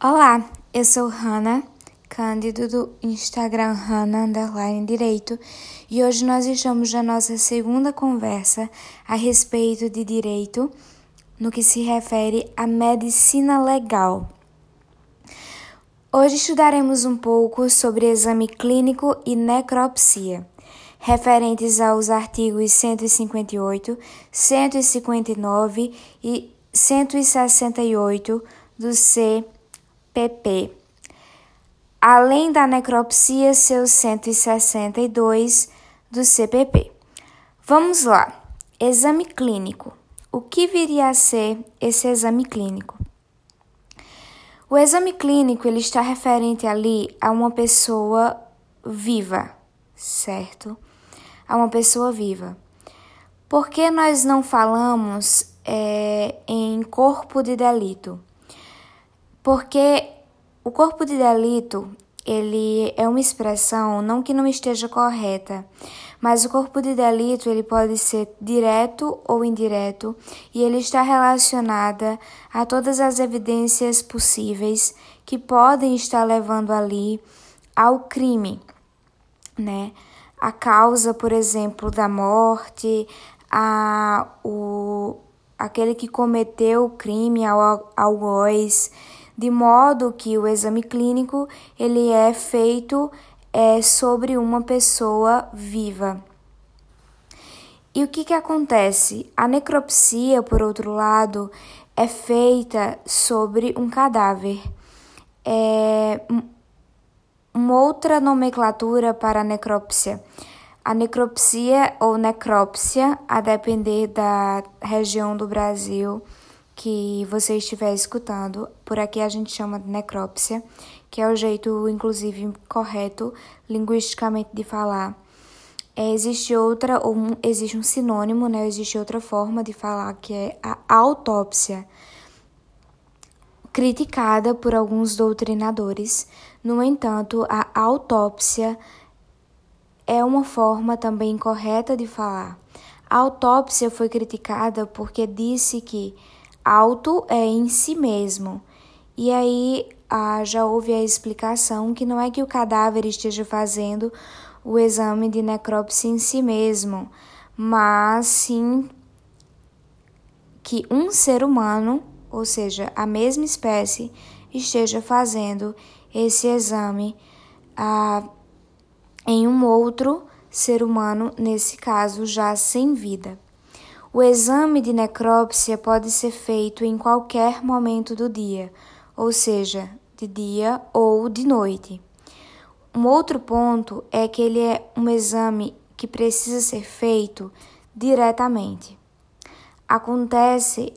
Olá, eu sou Hanna Cândido do Instagram Hanna Underline Direito e hoje nós estamos na nossa segunda conversa a respeito de direito no que se refere à medicina legal. Hoje estudaremos um pouco sobre exame clínico e necropsia, referentes aos artigos 158, 159 e 168 do C pp. Além da necropsia, seus 162 do CPP. Vamos lá. Exame clínico. O que viria a ser esse exame clínico? O exame clínico ele está referente ali a uma pessoa viva, certo? A uma pessoa viva. Por que nós não falamos é, em corpo de delito? Porque o corpo de delito, ele é uma expressão não que não esteja correta, mas o corpo de delito ele pode ser direto ou indireto e ele está relacionada a todas as evidências possíveis que podem estar levando ali ao crime, né? A causa, por exemplo, da morte, a o aquele que cometeu o crime, ao algoz, de modo que o exame clínico ele é feito é, sobre uma pessoa viva. E o que, que acontece? A necropsia, por outro lado, é feita sobre um cadáver. É uma outra nomenclatura para a necrópsia. A necropsia ou necrópsia, a depender da região do Brasil, que você estiver escutando. Por aqui a gente chama de necrópsia, que é o jeito, inclusive, correto linguisticamente de falar. É, existe outra, ou um, existe um sinônimo, né? Existe outra forma de falar que é a autópsia, criticada por alguns doutrinadores. No entanto, a autópsia é uma forma também correta de falar. A autópsia foi criticada porque disse que Auto é em si mesmo. E aí ah, já houve a explicação que não é que o cadáver esteja fazendo o exame de necrópsia em si mesmo, mas sim que um ser humano, ou seja, a mesma espécie, esteja fazendo esse exame ah, em um outro ser humano, nesse caso já sem vida. O exame de necrópsia pode ser feito em qualquer momento do dia, ou seja, de dia ou de noite. Um outro ponto é que ele é um exame que precisa ser feito diretamente. Acontece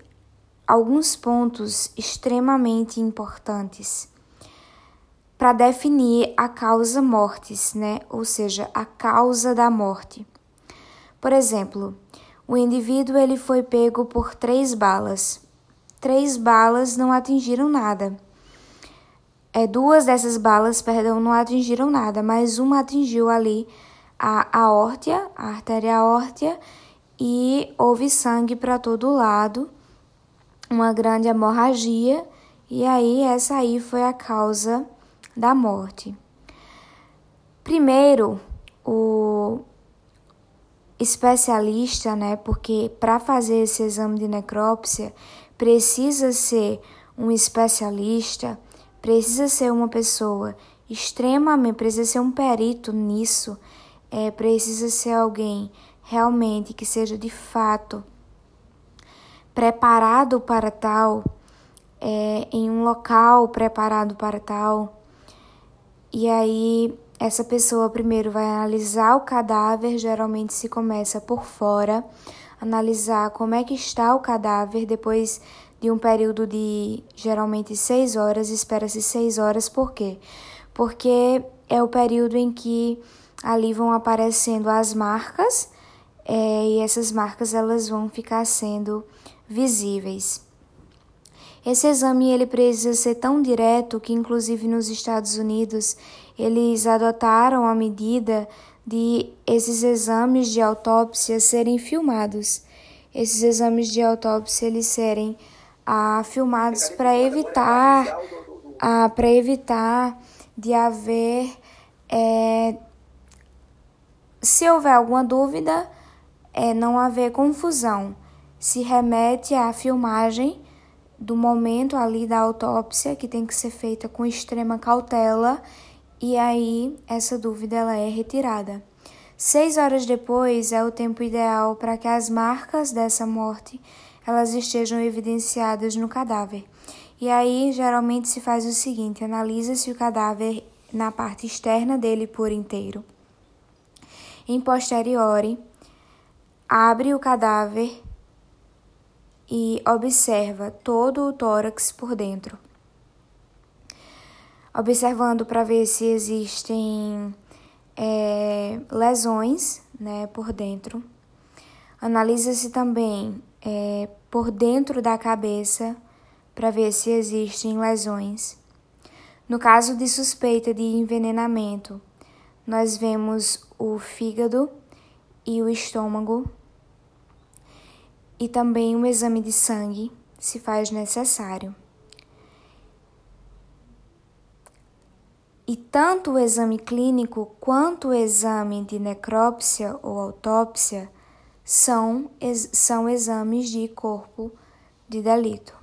alguns pontos extremamente importantes para definir a causa mortis, né? Ou seja, a causa da morte. Por exemplo, o indivíduo ele foi pego por três balas. Três balas não atingiram nada. É, duas dessas balas, perdão, não atingiram nada, mas uma atingiu ali a aórtea, a artéria aórtea, e houve sangue para todo lado, uma grande hemorragia, e aí essa aí foi a causa da morte. Primeiro, o especialista, né? Porque para fazer esse exame de necrópsia precisa ser um especialista, precisa ser uma pessoa extremamente, precisa ser um perito nisso, é, precisa ser alguém realmente que seja de fato preparado para tal, é, em um local preparado para tal. E aí essa pessoa primeiro vai analisar o cadáver, geralmente se começa por fora, analisar como é que está o cadáver depois de um período de geralmente seis horas, espera-se seis horas, por quê? Porque é o período em que ali vão aparecendo as marcas é, e essas marcas elas vão ficar sendo visíveis. Esse exame ele precisa ser tão direto que, inclusive nos Estados Unidos, eles adotaram a medida de esses exames de autópsia serem filmados. Esses exames de autópsia eles serem ah, filmados para evitar ah, para evitar de haver. É, se houver alguma dúvida, é, não haver confusão. Se remete à filmagem do momento ali da autópsia, que tem que ser feita com extrema cautela, e aí essa dúvida ela é retirada. Seis horas depois é o tempo ideal para que as marcas dessa morte elas estejam evidenciadas no cadáver. E aí geralmente se faz o seguinte: analisa-se o cadáver na parte externa dele por inteiro. Em posteriori, abre o cadáver e observa todo o tórax por dentro. Observando para ver se existem é, lesões né, por dentro. Analisa-se também é, por dentro da cabeça para ver se existem lesões. No caso de suspeita de envenenamento, nós vemos o fígado e o estômago e também um exame de sangue, se faz necessário. E tanto o exame clínico quanto o exame de necrópsia ou autópsia são, são exames de corpo de delito.